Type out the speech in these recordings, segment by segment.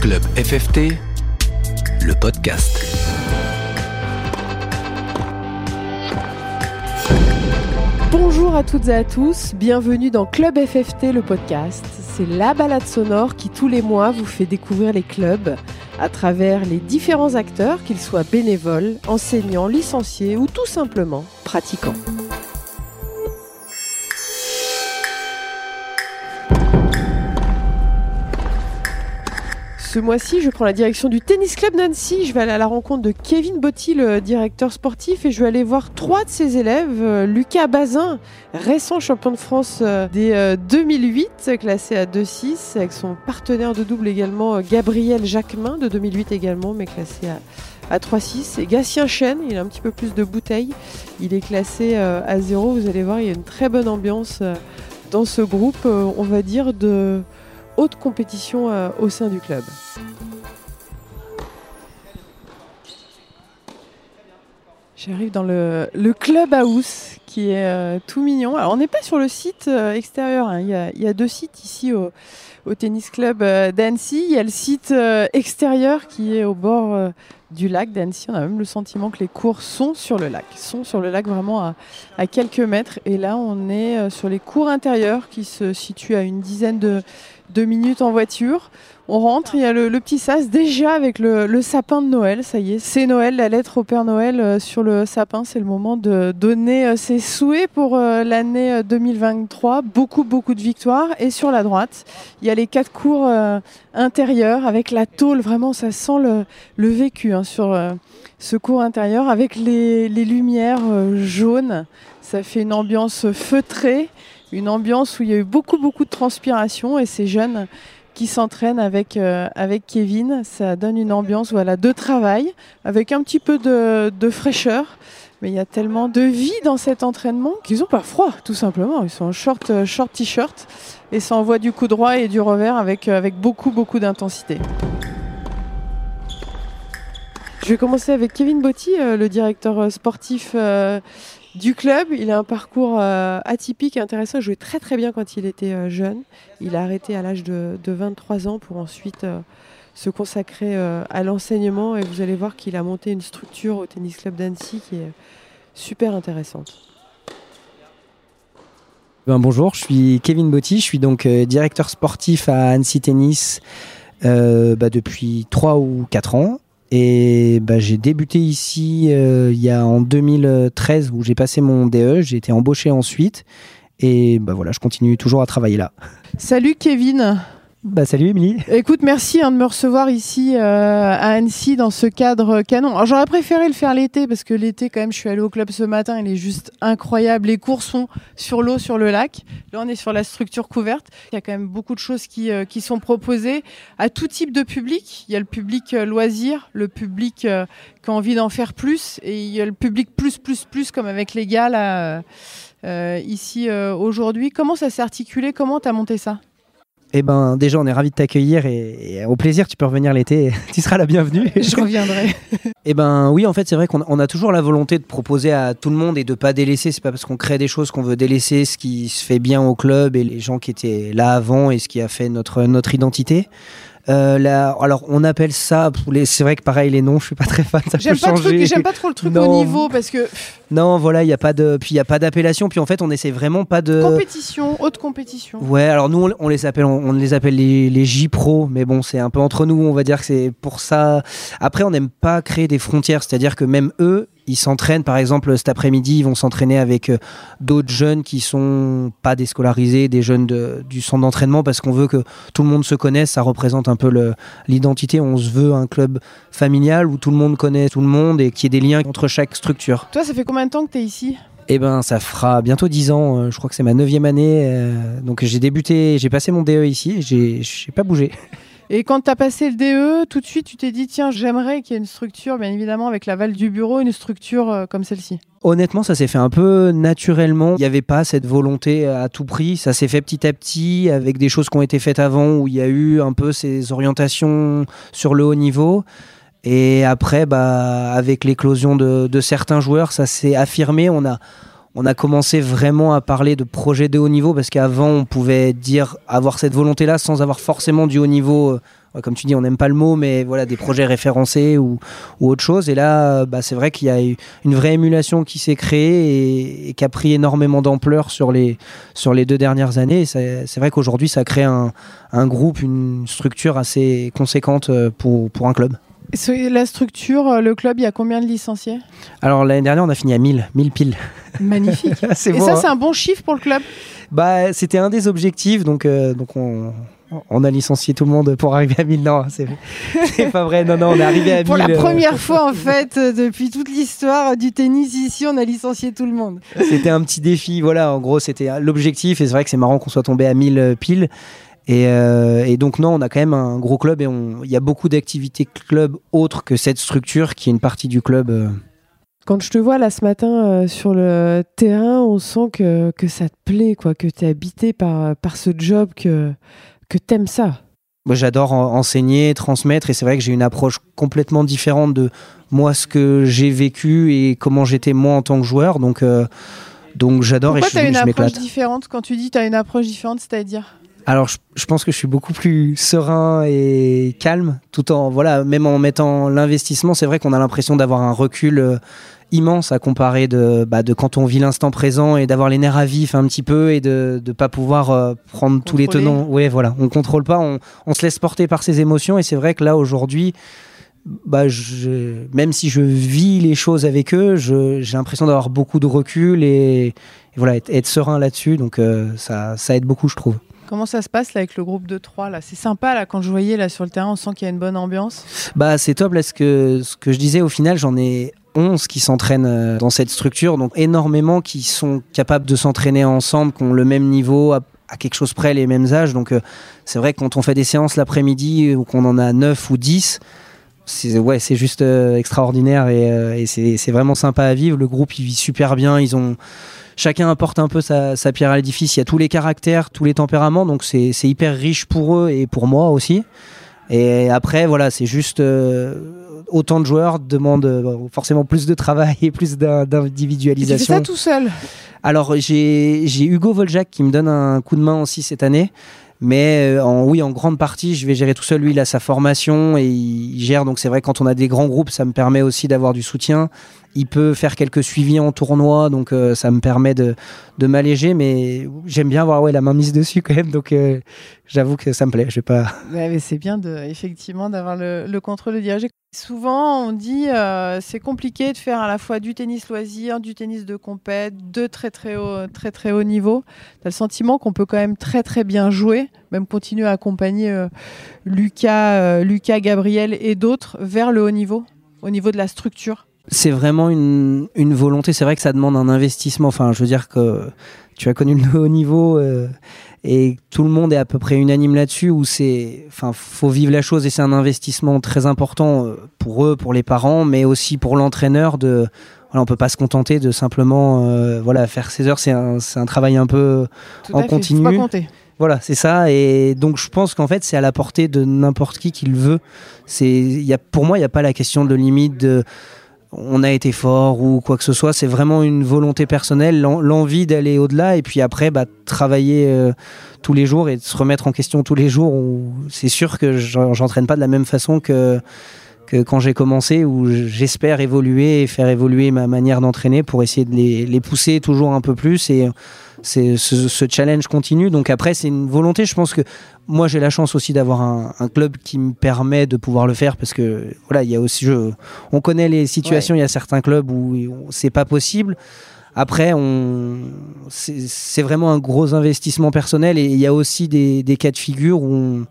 Club FFT, le podcast. Bonjour à toutes et à tous, bienvenue dans Club FFT, le podcast. C'est la balade sonore qui tous les mois vous fait découvrir les clubs à travers les différents acteurs, qu'ils soient bénévoles, enseignants, licenciés ou tout simplement pratiquants. Ce mois-ci, je prends la direction du Tennis Club Nancy. Je vais aller à la rencontre de Kevin Botti, le directeur sportif, et je vais aller voir trois de ses élèves. Euh, Lucas Bazin, récent champion de France euh, des 2008, euh, classé à 2-6, avec son partenaire de double également, Gabriel Jacquemin, de 2008 également, mais classé à, 3-6. Et Gatien Chen, il a un petit peu plus de bouteilles. Il est classé à 0. Vous allez voir, il y a une très bonne ambiance dans ce groupe, on va dire, de haute compétition euh, au sein du club. J'arrive dans le, le, club house qui est euh, tout mignon. Alors on n'est pas sur le site euh, extérieur, hein. il, y a, deux sites ici au, tennis club d'Annecy. Il y a le site extérieur qui est au bord du lac d'Annecy. On a même le sentiment que les cours sont sur le lac, sont sur le lac vraiment à, quelques mètres. Et là on est sur les cours intérieurs qui se situent à une dizaine de, minutes en voiture. On rentre, il y a le, petit sas déjà avec le, sapin de Noël, ça y est, c'est Noël, la lettre au Père Noël euh, sur le sapin, c'est le moment de donner euh, ses souhaits pour euh, l'année 2023, beaucoup beaucoup de victoires. Et sur la droite, il y a les quatre cours intérieurs avec la tôle, vraiment ça sent le, vécu hein, sur ce cours intérieur avec les, les lumières jaunes, ça fait une ambiance feutrée une ambiance où il y a eu beaucoup, beaucoup de transpiration et ces jeunes qui s'entraînent avec, euh, avec Kevin, ça donne une ambiance voilà, de travail avec un petit peu de, fraîcheur. Mais il y a tellement de vie dans cet entraînement qu'ils n'ont pas froid, tout simplement. Ils sont en short, euh, short t-shirt et ça envoie du coup droit et du revers avec, euh, avec beaucoup, beaucoup d'intensité. Je vais commencer avec Kevin Botti, le directeur sportif du club. Il a un parcours euh, atypique et intéressant. Il jouait très très bien quand il était euh, jeune. Il a arrêté à l'âge de, 23 ans pour ensuite euh, se consacrer à l'enseignement. Et vous allez voir qu'il a monté une structure au tennis club d'Annecy qui est super intéressante. Ben, bonjour, je suis Kevin Botti, je suis donc directeur sportif à Annecy Tennis bah, depuis 3 ou 4 ans. Et bah, j'ai débuté ici euh, il y a en 2013 où j'ai passé mon DE, j'ai été embauché ensuite et bah voilà, je continue toujours à travailler là. Salut Kevin. Bah, salut Émilie. Écoute, merci hein, de me recevoir ici euh, à Annecy dans ce cadre canon. J'aurais préféré le faire l'été parce que l'été quand même je suis allée au club ce matin, il est juste incroyable. Les cours sont sur l'eau, sur le lac. Là on est sur la structure couverte. Il y a quand même beaucoup de choses qui, euh, sont proposées à tout type de public. Il y a le public euh, loisir, le public qui a envie d'en faire plus et il y a le public plus plus plus comme avec les gars ici aujourd'hui. Comment ça s'est articulé? Comment tu as monté ça? Eh ben, déjà, on est ravis de t'accueillir et, au plaisir, tu peux revenir l'été. tu seras la bienvenue. Je reviendrai. eh ben, oui, en fait, c'est vrai qu'on a toujours la volonté de proposer à tout le monde et de pas délaisser. C'est pas parce qu'on crée des choses qu'on veut délaisser ce qui se fait bien au club et les gens qui étaient là avant et ce qui a fait notre, notre identité. Euh, alors on appelle ça, c'est vrai que pareil les noms, je suis pas très fan. J'aime pas, pas, trop le truc au niveau parce que. Non, voilà, il y a pas de, puis il y a pas d'appellation, puis en fait on essaie vraiment pas de. Compétition, haute compétition. Ouais, alors nous on, les appelle, on, les appelle les, les J Pro, mais bon c'est un peu entre nous, on va dire que c'est pour ça. Après on n'aime pas créer des frontières, c'est-à-dire que même eux ils s'entraînent, par exemple, cet après-midi, ils vont s'entraîner avec euh, d'autres jeunes qui sont pas déscolarisés, des jeunes du centre d'entraînement, parce qu'on veut que tout le monde se connaisse. Ça représente un peu l'identité. On se veut un club familial où tout le monde connaît tout le monde et qui ait des liens entre chaque structure. Toi, ça fait combien de temps que tu es ici? Eh ben, ça fera bientôt 10 ans. Euh, je crois que c'est ma neuvième année. Euh, donc, j'ai débuté, j'ai passé mon DE ici. J'ai pas bougé. Et quand tu as passé le DE, tout de suite, tu t'es dit, tiens, j'aimerais qu'il y ait une structure, bien évidemment, avec l'aval du bureau, une structure euh, comme celle-ci. Honnêtement, ça s'est fait un peu naturellement. Il n'y avait pas cette volonté à tout prix. Ça s'est fait petit à petit avec des choses qui ont été faites avant où il y a eu un peu ces orientations sur le haut niveau. Et après, bah, avec l'éclosion de, de certains joueurs, ça s'est affirmé. On a, on a commencé vraiment à parler de projets de haut niveau parce qu'avant on pouvait dire avoir cette volonté là sans avoir forcément du haut niveau euh, comme tu dis, on n'aime pas le mot, mais voilà, des projets référencés ou, autre chose. Et là, bah, c'est vrai qu'il y a eu une vraie émulation qui s'est créée et, qui a pris énormément d'ampleur sur les, sur les deux dernières années. C'est vrai qu'aujourd'hui, ça crée un, un, groupe, une structure assez conséquente euh, pour, pour un club. La structure, euh, le club, il y a combien de licenciés? Alors l'année dernière, on a fini à 1000, 1000 piles. Magnifique. Et ça, hein. c'est un bon chiffre pour le club? Bah, C'était un des objectifs, donc, euh, donc on, on a licencié tout le monde pour arriver à 1000. Non, c'est pas vrai. Non, non, on est arrivé à 1000. Pour la euh. première fois, en fait, depuis toute l'histoire du tennis ici, on a licencié tout le monde. C'était un petit défi. Voilà, en gros, c'était l'objectif. Et c'est vrai que c'est marrant qu'on soit tombé à 1000 piles. Et, et, donc non, on a quand même un gros club et il y a beaucoup d'activités club autres que cette structure qui est une partie du club. Quand je te vois là ce matin euh, sur le terrain, on sent que, que ça te plaît, quoi, que tu es habité par, par ce job, que, que tu aimes ça. Moi, j'adore enseigner, transmettre, et c'est vrai que j'ai une approche complètement différente de moi, ce que j'ai vécu et comment j'étais moi en tant que joueur. Donc, euh, donc j'adore et je, tu as une approche différente? Quand tu dis tu as une approche différente, c'est-à-dire? Alors, je, pense que je suis beaucoup plus serein et calme, tout en voilà, même en mettant l'investissement. C'est vrai qu'on a l'impression d'avoir un recul euh, immense à comparer de, bah, de quand on vit l'instant présent et d'avoir les nerfs à vif un petit peu et de ne pas pouvoir euh, prendre tous les tenants. Oui, voilà, on contrôle pas, on, on, se laisse porter par ses émotions et c'est vrai que là aujourd'hui, bah, je, même si je vis les choses avec eux, j'ai l'impression d'avoir beaucoup de recul et, voilà, être, serein là-dessus. Donc euh, ça, ça aide beaucoup, je trouve. Comment ça se passe là, avec le groupe de 3 là? C'est sympa là quand je voyais là sur le terrain, on sent qu'il y a une bonne ambiance. Bah c'est top là ce que ce que je disais au final, j'en ai 11 qui s'entraînent euh, dans cette structure, donc énormément qui sont capables de s'entraîner ensemble, qui ont le même niveau, à, quelque chose près, les mêmes âges. Donc euh, c'est vrai que quand on fait des séances l'après-midi ou qu'on en a 9 ou 10, c'est ouais, c'est juste euh, extraordinaire et, et c'est vraiment sympa à vivre. Le groupe il vit super bien, ils ont chacun apporte un peu sa, sa pierre à l'édifice. Il y a tous les caractères, tous les tempéraments, donc c'est hyper riche pour eux et pour moi aussi. Et après, voilà, c'est juste autant de joueurs demandent euh, forcément plus de travail et plus d'individualisation. Tu fais ça tout seul? Alors j'ai Hugo Voljac qui me donne un coup de main aussi cette année. Mais euh, en, oui, en grande partie, je vais gérer tout seul. Lui, il a sa formation et il gère. Donc, c'est vrai, quand on a des grands groupes, ça me permet aussi d'avoir du soutien. Il peut faire quelques suivis en tournoi, donc euh, ça me permet de, de m'alléger. Mais j'aime bien avoir ouais, la main mise dessus quand même. Donc, j'avoue que ça me plaît. Je vais pas. c'est bien de, effectivement d'avoir le, le contrôle dirigé. Souvent, on dit euh, c'est compliqué de faire à la fois du tennis loisir, du tennis de compète, de très très haut, très très haut niveau. Tu as le sentiment qu'on peut quand même très très bien jouer, même continuer à accompagner euh, Lucas, euh, Lucas, Gabriel et d'autres vers le haut niveau, au niveau de la structure. C'est vraiment une, une volonté. C'est vrai que ça demande un investissement. Enfin, je veux dire que tu as connu le haut niveau et tout le monde est à peu près unanime là-dessus où c'est enfin faut vivre la chose et c'est un investissement très important euh, pour eux pour les parents mais aussi pour l'entraîneur de voilà, on peut pas se contenter de simplement euh, voilà faire ses heures. C'est un, un, travail un peu en continu. voilà c'est ça. Et donc je pense qu'en fait c'est à la portée de n'importe qui qui le veut. C'est y a pour moi il n'y a pas la question de limite de on a été fort ou quoi que ce soit. C'est vraiment une volonté personnelle, l'envie d'aller au-delà et puis après bah, travailler euh, tous les jours et se remettre en question tous les jours. C'est sûr que j'entraîne pas de la même façon que, que quand j'ai commencé où j'espère évoluer et faire évoluer ma manière d'entraîner pour essayer de les, pousser toujours un peu plus et c'est ce, challenge continue. Donc après, c'est une volonté. Je pense que moi, j'ai la chance aussi d'avoir un, club qui me permet de pouvoir le faire parce que voilà, il y a aussi, je, on connaît les situations. Il y a certains clubs où c'est pas possible. Après, on, c'est vraiment un gros investissement personnel et il y a aussi des, cas de figure où on,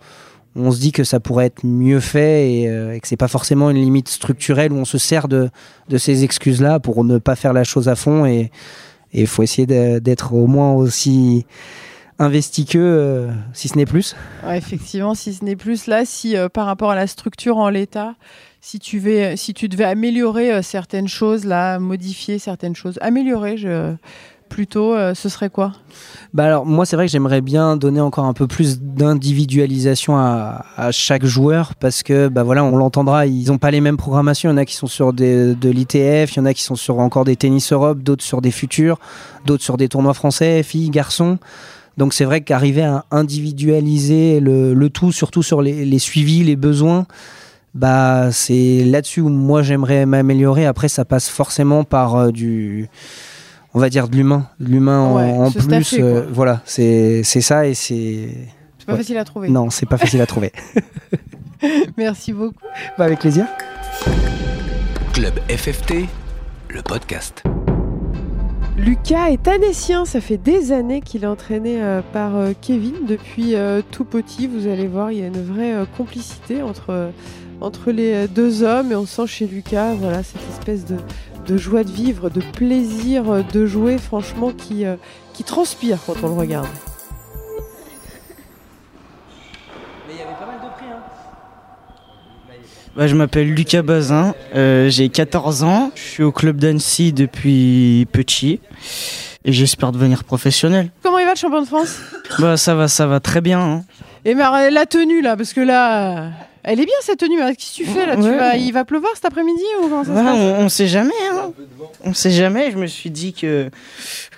se dit que ça pourrait être mieux fait et, euh, et que c'est pas forcément une limite structurelle où on se sert de, de ces excuses-là pour ne pas faire la chose à fond et il faut essayer d'être au moins aussi investi que, euh, si ce n'est plus. effectivement, si ce n'est plus. Là, si euh, par rapport à la structure en l'état, si tu, vais, si tu devais améliorer euh, certaines choses, là, modifier certaines choses, améliorer, je, plutôt, ce serait quoi? Bah alors moi c'est vrai que j'aimerais bien donner encore un peu plus d'individualisation à, chaque joueur parce que bah voilà on l'entendra ils n'ont pas les mêmes programmations. Il y en a qui sont sur de l'ITF il y en a qui sont sur encore des tennis Europe d'autres sur des futurs d'autres sur des tournois français filles garçons. Donc c'est vrai qu'arriver à individualiser le, tout, surtout sur les, les suivis, les besoins, bah c'est là-dessus où moi j'aimerais m'améliorer. Après, ça passe forcément par euh, du, on va dire de l'humain, de l'humain en- Ouais, en, se plus. euh, voilà, c'est c'est ça et c'est C'est pas Ouais. facile à trouver. non, c'est pas facile à trouver. Merci beaucoup. Bah, avec plaisir. Club FFT, le podcast. Lucas est annécien, ça fait des années qu'il est entraîné euh, par euh, Kevin depuis euh, tout petit. Vous allez voir, il y a une vraie euh, complicité entre, euh, entre les deux hommes et on sent chez Lucas voilà, cette espèce de, de joie de vivre, de plaisir euh, de jouer, franchement, qui, euh, qui transpire quand on le regarde. Bah, je m'appelle Lucas Bazin, euh, j'ai 14 ans, je suis au club d'Annecy depuis petit et j'espère devenir professionnel. Comment il va le champion de France? Bah ça va, ça va très bien. hein. Et mais alors, la tenue là, parce que là, euh, elle est bien cette tenue. Qu'est-ce que tu fais là? Tu vas- Il va pleuvoir cet après-midi ou comment ça se Ouais, passe? on, on sait jamais, hein. on sait jamais. Je me suis dit que,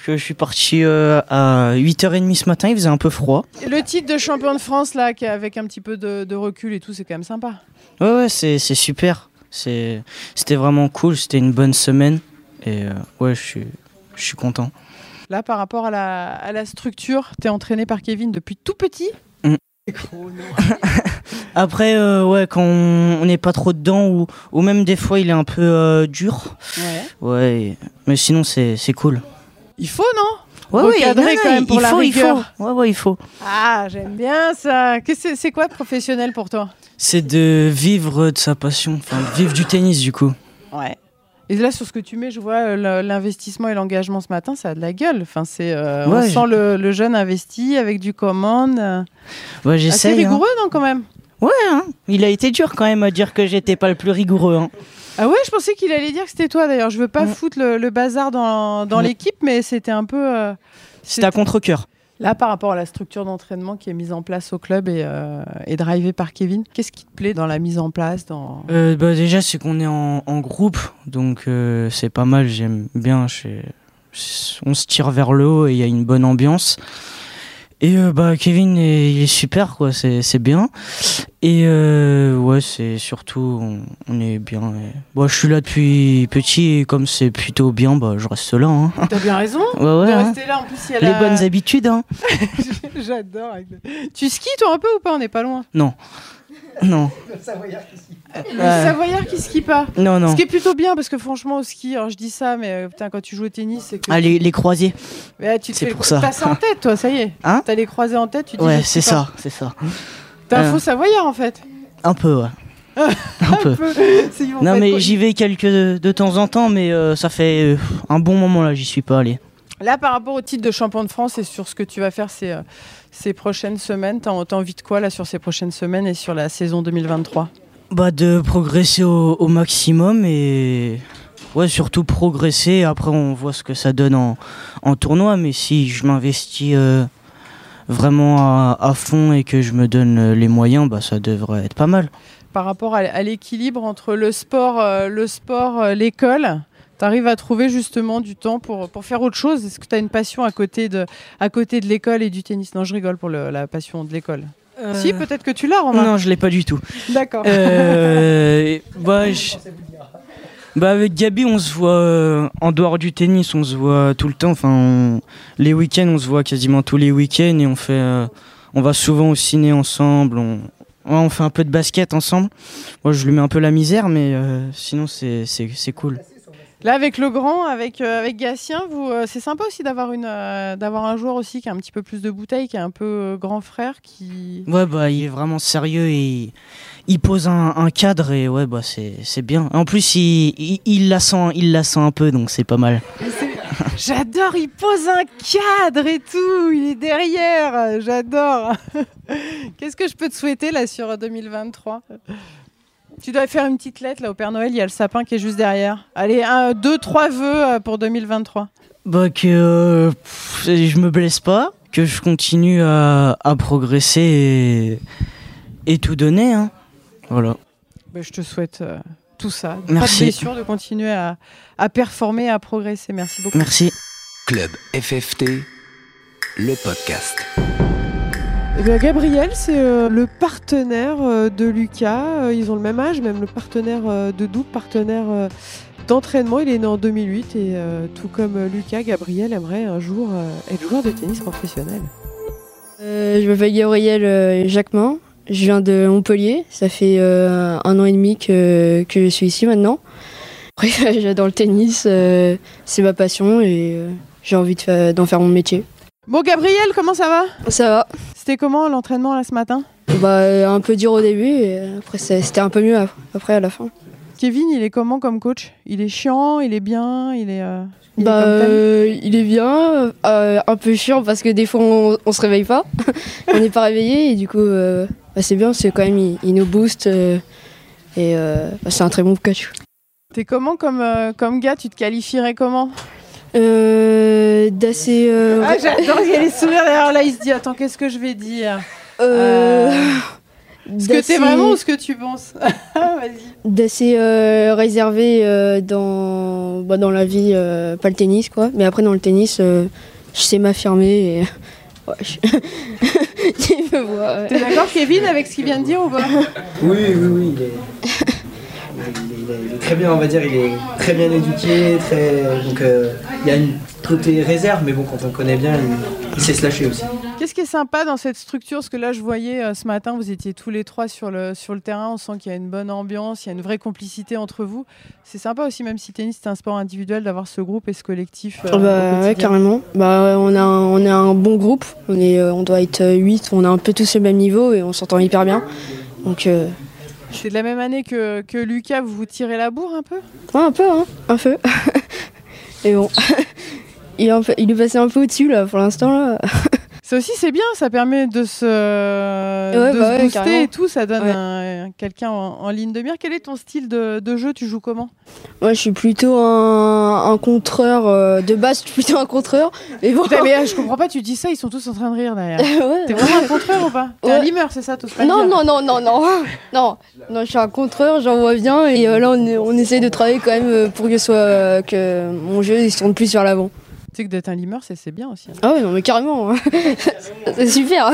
que je suis parti euh, à 8h30 ce matin, il faisait un peu froid. Et Le titre de champion de France là, avec un petit peu de, de recul et tout, c'est quand même sympa. Ouais, ouais, c'est c'est super. C'est- C'était vraiment cool, c'était une bonne semaine et euh, ouais, je suis, je suis content. Là, par rapport à la, à la structure, t'es entraîné par Kevin depuis tout petit? Après, euh, ouais, quand on n'est pas trop dedans ou, ou même des fois il est un peu euh, dur. Ouais. Ouais, mais sinon c'est c'est cool. Il faut, non? Ouais, Recadrer non, non, quand même il pour la faut, il rigueur. faut. Ouais, ouais, il faut. Ah, j'aime bien ça. C'est- c'est quoi professionnel pour toi? C'est de vivre de sa passion, enfin vivre du tennis du coup. Ouais. Et là, sur ce que tu mets, je vois euh, l'investissement et l'engagement ce matin, ça a de la gueule. Enfin, c'est, euh, on Ouais, sent le, le jeune investi avec du commande. Ouais, j'essaye. hein. rigoureux, non, quand même? Ouais, hein. il a été dur quand même à dire que j'étais pas le plus rigoureux. hein. Ah ouais, je pensais qu'il allait dire que c'était toi d'ailleurs. Je veux pas Mm. foutre le, le bazar dans, dans Mm. l'équipe, mais c'était un peu. euh, C'était à contre-coeur. Là, par rapport à la structure d'entraînement qui est mise en place au club et, euh, et drivée par Kevin, qu'est-ce qui te plaît dans la mise en place dans... Euh, bah, déjà, c'est qu'on est en, en groupe, donc euh, c'est pas mal, j'aime bien. On se tire vers le haut et il y a une bonne ambiance. Et euh, bah, Kevin, il est super, quoi, c'est bien. Et euh, ouais, c'est surtout, on, on est bien. et- Bon, je suis là depuis petit et comme c'est plutôt bien, bah, je reste là. Hein. T'as bien raison Ouais, ouais, de hein. rester là. En plus, il y a Les la- bonnes habitudes, hein. J'adore. Tu skis toi un peu ou pas? On n'est pas loin. Non. Non. Le Ouais. Savoyard qui skie pas. Non, non. Ce qui est plutôt bien parce que franchement au ski, alors je dis ça, mais euh, putain quand tu joues au tennis, c'est que Ah, les, les croisés. Ouais, tu te c'est fais- pour ça. T'as ça en tête, toi, ça y est. Hein T'as les croisés en tête, tu dis. Ouais, c'est skie pas. ça, c'est ça. T'es un Euh. faux Savoyard en fait. Un peu, ouais. Un peu. C'est- ils vont Non pas mais j'y vais quelques de temps en temps, mais euh, ça fait euh, un bon moment là, j'y suis pas allé. Là, par rapport au titre de champion de France et sur ce que tu vas faire ces, euh, ces prochaines semaines, t'as envie de quoi là sur ces prochaines semaines et sur la saison 2023 Bah de progresser au, au maximum et ouais surtout progresser. Après on voit ce que ça donne en, en tournoi, mais si je m'investis euh, vraiment à, à fond et que je me donne euh, les moyens, bah ça devrait être pas mal. Par rapport à, à l'équilibre entre le sport, euh, le sport, euh, l'école, t'arrives à trouver justement du temps pour, pour faire autre chose? Est-ce que tu as une passion à côté de, à côté de l'école et du tennis? Non, je rigole pour le- la passion de l'école. Si, peut-être que tu l'as, Romain. Non, je l'ai pas du tout. D'accord. Euh, bah, je- bah, avec Gabi, on se voit euh, en dehors du tennis, on se voit tout le temps. Enfin, on- les week-ends, on se voit quasiment tous les week-ends et on fait, euh, on va souvent au ciné ensemble. On, ouais, on fait un peu de basket ensemble. Moi, je lui mets un peu la misère, mais euh, sinon, c'est cool. Là, avec le grand, avec, euh, avec Gatien, vous, euh, c'est sympa aussi d'avoir une, euh, d'avoir un joueur aussi qui a un petit peu plus de bouteilles, qui est un peu grand frère, qui. Ouais, bah, il est vraiment sérieux et il pose un, un cadre et ouais, bah, c'est c'est bien. En plus, il, il, il la sent, il la sent un peu, donc c'est pas mal. J'adore, il pose un cadre et tout, il est derrière, j'adore. Qu'est-ce que je peux te souhaiter là sur euh, 2023 Tu dois faire une petite lettre là au Père Noël, il y a le sapin qui est juste derrière. Allez, un, deux, trois vœux euh, pour 2023. Bah que euh, pff, je me blesse pas, que je continue à, à progresser et, et tout donner. Hein. Voilà. Ben, je te souhaite euh, tout ça. Pas Merci. de blessure, de continuer à, à performer, à progresser. Merci beaucoup. Merci. Club FFT, le podcast. Eh Gabriel, c'est euh, le partenaire euh, de Lucas. Euh, ils ont le même âge, même le partenaire de double, partenaire d'entraînement. Il est né en 2008 et tout comme Lucas, Gabriel aimerait un jour être joueur de tennis professionnel. Je m'appelle Gabriel Jacquemin, je viens de Montpellier, ça fait un an et demi que, que je suis ici maintenant. Après, j'adore le tennis, c'est ma passion et j'ai envie d'en faire mon métier. Bon, Gabriel, comment ça va? Ça va, C'était comment l'entraînement là ce matin? Bah, un peu dur au début et après c'était un peu mieux ap- après à la fin. Kevin, il est comment comme coach? Il est chiant, il est bien, il est. euh, il Bah, euh, il est bien, euh, un peu chiant parce que des fois on, on se réveille pas, on n'est pas réveillé et du coup bah, c'est bien, c'est quand même il, il nous booste et bah, c'est un très bon coach. T'es comment comme, comme gars? Tu te qualifierais comment? Euh, d'assez. euh, Ah, j'adore, il y a les sourires derrière là, il se dit Attends, qu'est-ce que je vais dire euh, Ce que t'es vraiment ou ce que tu penses Vas-y. D'assez euh, réservé euh, dans, bah, dans la vie, euh, pas le tennis quoi, mais après dans le tennis, euh, je sais m'affirmer et. Ouais, je... il me voit. ouais. T'es d'accord, Kevin, avec ce qu'il vient de dire ou pas? Oui, oui, oui, il est... il est- très bien, on va dire, il est très bien éduqué, très... donc euh, il y a une côté réserve, mais bon, quand on le connaît bien, il, il sait se lâcher aussi. Qu'est-ce qui est sympa dans cette structure? Parce que là, je voyais euh, ce matin, vous étiez tous les trois sur le, sur le terrain. On sent qu'il y a une bonne ambiance, il y a une vraie complicité entre vous. C'est sympa aussi, même si tennis c'est un sport individuel, d'avoir ce groupe et ce collectif. euh, Ah bah, ouais, carrément. Bah, on, a un, on a un bon groupe, on, est, euh, on doit être 8, on a un peu tous le même niveau et on s'entend hyper bien. Donc, euh, C'est de la même année que, que Lucas, vous vous tirez la bourre un peu? Ouais, un peu, hein, un peu. et bon, il est, un peu- il est passé un peu au-dessus là pour l'instant là. Ça aussi, c'est bien, ça permet de se, Ouais, de bah se ouais, booster carrément. et tout. Ça donne Ouais. un- quelqu'un en, en ligne de mire. Quel est ton style de, de jeu? Tu joues comment? Moi, je suis plutôt un, un contreur euh, de base, je suis plutôt un contreur. Mais bon. Putain, mais euh, je comprends pas, tu dis ça, ils sont tous en train de rire derrière. Ouais. T'es vraiment un contreur ou pas? T'es un Ouais. limeur, c'est ça, pas le Non, non, non, non, non, non, non, je suis un contreur, j'en vois bien, et euh, là on, essaye de travailler quand même pour que, soit, que mon jeu il se tourne plus vers l'avant. Tu sais que d'être un limeur, c'est c'est bien aussi. hein. Ah ouais, non, mais carrément, c'est super.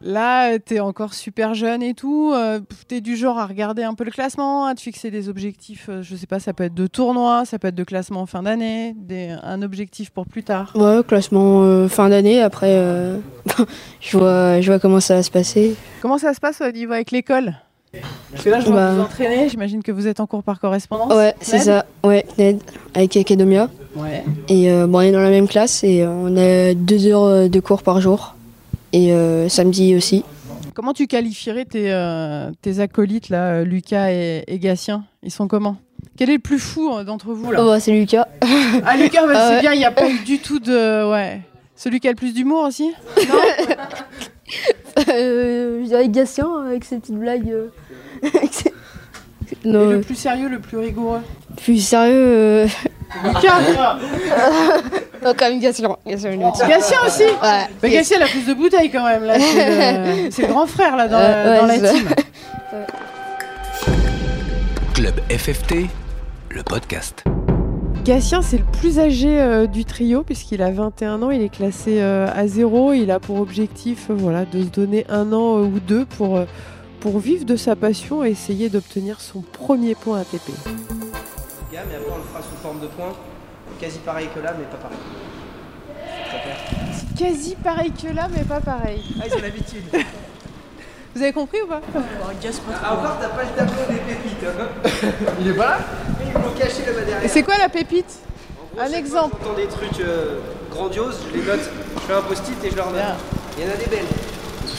Là, t'es encore super jeune et tout. euh, t'es du genre à regarder un peu le classement, à te fixer des objectifs. euh, je sais pas, ça peut être de tournoi, ça peut être de classement en fin d'année, un objectif pour plus tard. Ouais, classement euh, fin d'année, après euh, je, vois, je vois comment ça va se passer. Comment ça se passe au niveau avec l'école? Parce que là, je vois Bah. que vous entraînez. J'imagine que vous êtes en cours par correspondance. Ouais, c'est Ned? ça, ouais, Ned, avec Acadomia. Ouais. Et euh, bon, on est dans la même classe et euh, on a deux heures euh, de cours par jour. Et euh, samedi aussi. Comment tu qualifierais tes, euh, tes acolytes, là, Lucas et, et Gatien? Ils sont comment? Quel est le plus fou d'entre vous là? Oh, bah, c'est Lucas. Ah, Lucas, bah, Ah c'est ouais. bien, il n'y a pas eu du tout de. Ouais. Celui qui a le plus d'humour aussi? Euh, je dirais Gatien avec ses petites blagues. euh, avec Et non, le plus sérieux, le plus rigoureux? Plus sérieux. Lucas oh, quand même Gatien. Gatien, aussi Ouais. Mais Gatien, il a plus de bouteilles quand même. là. C'est le, grand frère là, dans, Euh, la- ouais, dans la ça. team. Club FFT, le podcast. Gatien, c'est le plus âgé euh, du trio puisqu'il a 21 ans, il est classé euh, à zéro. Il a pour objectif euh, voilà, de se donner un an euh, ou deux pour, euh, pour vivre de sa passion et essayer d'obtenir son premier point ATP. Mais après on le fera sous forme de points, quasi pareil que là, mais pas pareil. C'est très clair. Quasi pareil que là, mais pas pareil. Ah, ils ont l'habitude. Vous avez compris ou pas Ah, encore, t'as pas le tableau des pépites. Hein Il est pas là Ils m'ont caché là-bas derrière. Et c'est quoi la pépite En gros, un chaque fois exemple. J'entends des trucs euh, grandioses, je les note. Je fais un post-it et je leur note. Bien. Il y en a des belles.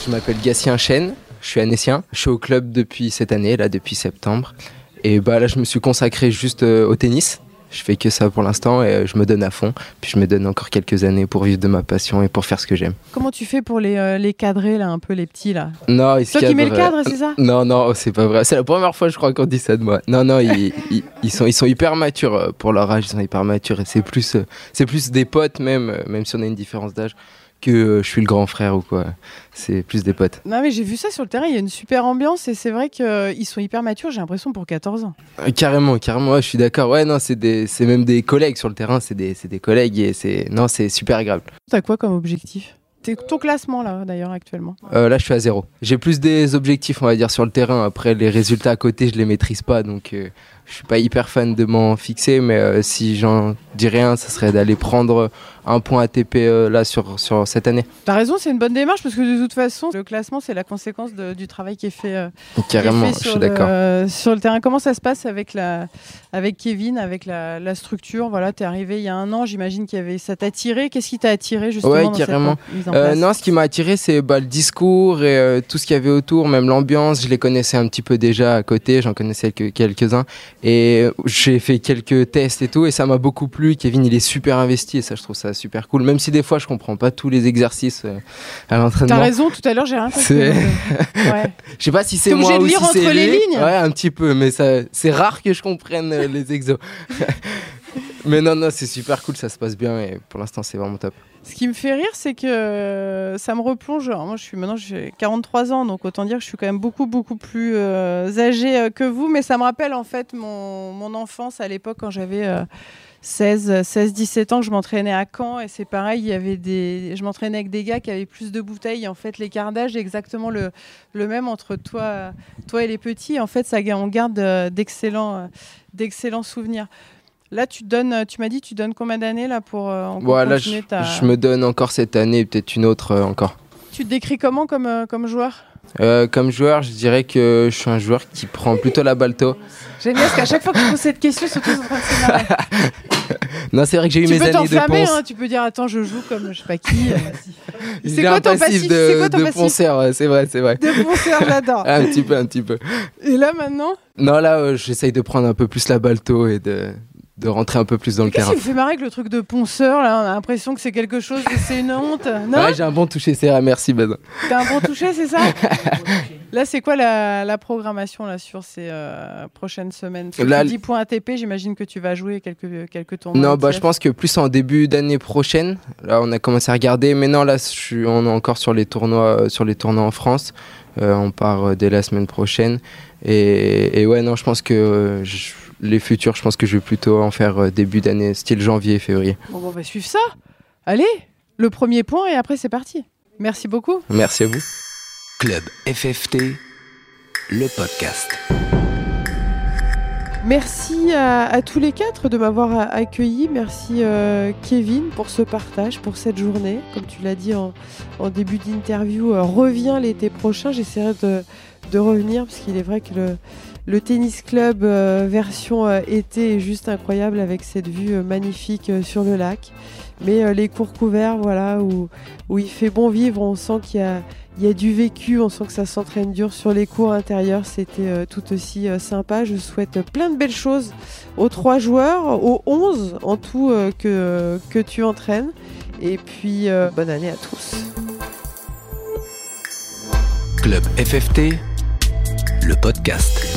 Je m'appelle Gatien Chen, je suis annécien. Je suis au club depuis cette année, là, depuis septembre. Et bah là, je me suis consacré juste euh, au tennis. Je fais que ça pour l'instant et euh, je me donne à fond. Puis je me donne encore quelques années pour vivre de ma passion et pour faire ce que j'aime. Comment tu fais pour les, euh, les cadrer, là, un peu les petits, là? Non, ils Toi qui mets le cadre, euh, c'est ça? Non, non, oh, c'est pas vrai. C'est la première fois, je crois, qu'on dit ça de moi. Non, non, ils, ils, ils sont, ils sont hyper matures pour leur âge. Ils sont hyper matures et c'est plus, c'est plus des potes même, même si on a une différence d'âge, que euh, je suis le grand frère ou quoi. C'est plus des potes. Non, mais j'ai vu ça sur le terrain, il y a une super ambiance et c'est vrai qu'ils sont hyper matures, j'ai l'impression, pour 14 ans. Euh, Carrément, carrément, ouais, je suis d'accord. Ouais, non, c'est même des collègues sur le terrain, c'est des, collègues et c'est, non, c'est super agréable. T'as quoi comme objectif? T'es ton classement là, d'ailleurs, actuellement Euh, là, je suis à zéro. J'ai plus des objectifs, on va dire, sur le terrain. Après, les résultats à côté, je les maîtrise pas, donc euh, je suis pas hyper fan de m'en fixer. Mais euh, si j'en dis rien, ça serait d'aller prendre un point ATP euh, là sur, sur cette année. T'as raison, c'est une bonne démarche parce que de toute façon, le classement, c'est la conséquence de- du travail qui est fait, euh, qui est Carrément, fait je sur suis le- d'accord. sur le terrain. Comment ça se passe avec, la, avec Kevin, avec la, la structure? Voilà, t'es arrivé il y a un an, j'imagine qu'il y avait ça t'a attiré. Qu'est-ce qui t'a attiré justement Ouais, dans cette carrément. mise en Euh, place non, ce qui m'a attiré, c'est bah, le discours et tout ce qu'il y avait autour, même l'ambiance. Je les connaissais un petit peu déjà à côté, j'en connaissais quelques- quelques-uns. Et j'ai fait quelques tests et tout, et ça m'a beaucoup plu. Kevin, il est super investi, et ça, je trouve ça super cool. Même si des fois, je comprends pas tous les exercices euh, à T'as l'entraînement. raison, tout à l'heure j'ai rien compris. C'est- Ouais. Je sais pas si c'est moi obligé de ou lire si entre c'est les lignes Ouais, un petit peu, mais c'est rare que je comprenne euh, les exos. mais non, non, c'est super cool, ça se passe bien, et pour l'instant, c'est vraiment top. Ce qui me fait rire, c'est que euh, ça me replonge. Moi, je suis maintenant j'ai 43 ans, donc autant dire que je suis quand même beaucoup beaucoup plus euh, âgée euh, que vous, mais ça me rappelle en fait mon, enfance à l'époque quand j'avais euh, 16, 16, 17 ans, je m'entraînais à Caen et c'est pareil, il y avait des, je m'entraînais avec des gars qui avaient plus de bouteilles. En fait, l'écart d'âge est exactement le, le même entre toi, toi et les petits. En fait, ça, on garde euh, d'excellents, d'excellents souvenirs. Là, tu donnes, tu m'as dit, tu donnes combien d'années là pour euh, encore je, continuer ta... je me donne encore cette année, peut-être une autre euh, encore. Tu te décris comment comme, euh, comme joueur? Euh, comme joueur, je dirais que je suis un joueur qui prend plutôt la balle tôt. J'aime bien parce qu'à chaque fois que je pose cette question, surtout en train de. Non, c'est vrai que j'ai eu Tu mes peux années de ponce. hein, tu peux dire attends, je joue comme je sais pas qui. C'est quoi ton passif de, quoi ton de passif ponceur, c'est vrai, c'est vrai. De ponceur, j'adore. Un petit peu, un petit peu. Et là maintenant, Non, là, j'essaye de prendre un peu plus la balle tôt et de, de rentrer un peu plus dans le qu'est-ce terrain. qui vous fait marrer avec le truc de ponceur Là, on a l'impression que c'est quelque chose, que c'est une honte? Non? Ouais, j'ai un bon toucher serré, merci Ben. T'as un bon toucher, c'est ça? Là, c'est quoi la, la programmation là sur ces euh, prochaines semaines? Là, tu dis points ATP, j'imagine que tu vas jouer quelques quelques tournois. Non, bah, je pense que plus en début d'année prochaine. Là, on a commencé à regarder, mais non, là, je suis, on est encore sur les tournois, euh, sur les tournois en France. Euh, on part dès la semaine prochaine. Et, et ouais, non, je pense que euh, je- les futurs, je pense que je vais plutôt en faire euh, début d'année, style janvier, février. Bon, on va suivre ça. Allez, le premier point et après c'est parti. Merci beaucoup. Merci à vous. Club FFT, le podcast. Merci à, à tous les quatre de m'avoir accueilli. Merci euh, Kevin pour ce partage, pour cette journée. Comme tu l'as dit en, en début d'interview, euh, reviens l'été prochain. J'essaierai de, de revenir parce qu'il est vrai que le, tennis club euh, version euh, été est juste incroyable avec cette vue euh, magnifique sur le lac. Mais les cours couverts, voilà, où, il fait bon vivre, on sent qu'il y a, il y du vécu, on sent que ça s'entraîne dur sur les cours intérieurs. C'était tout aussi sympa. Je souhaite plein de belles choses aux trois joueurs, aux 11 en tout que, que tu entraînes. Et puis, bonne année à tous. Club FFT, le podcast.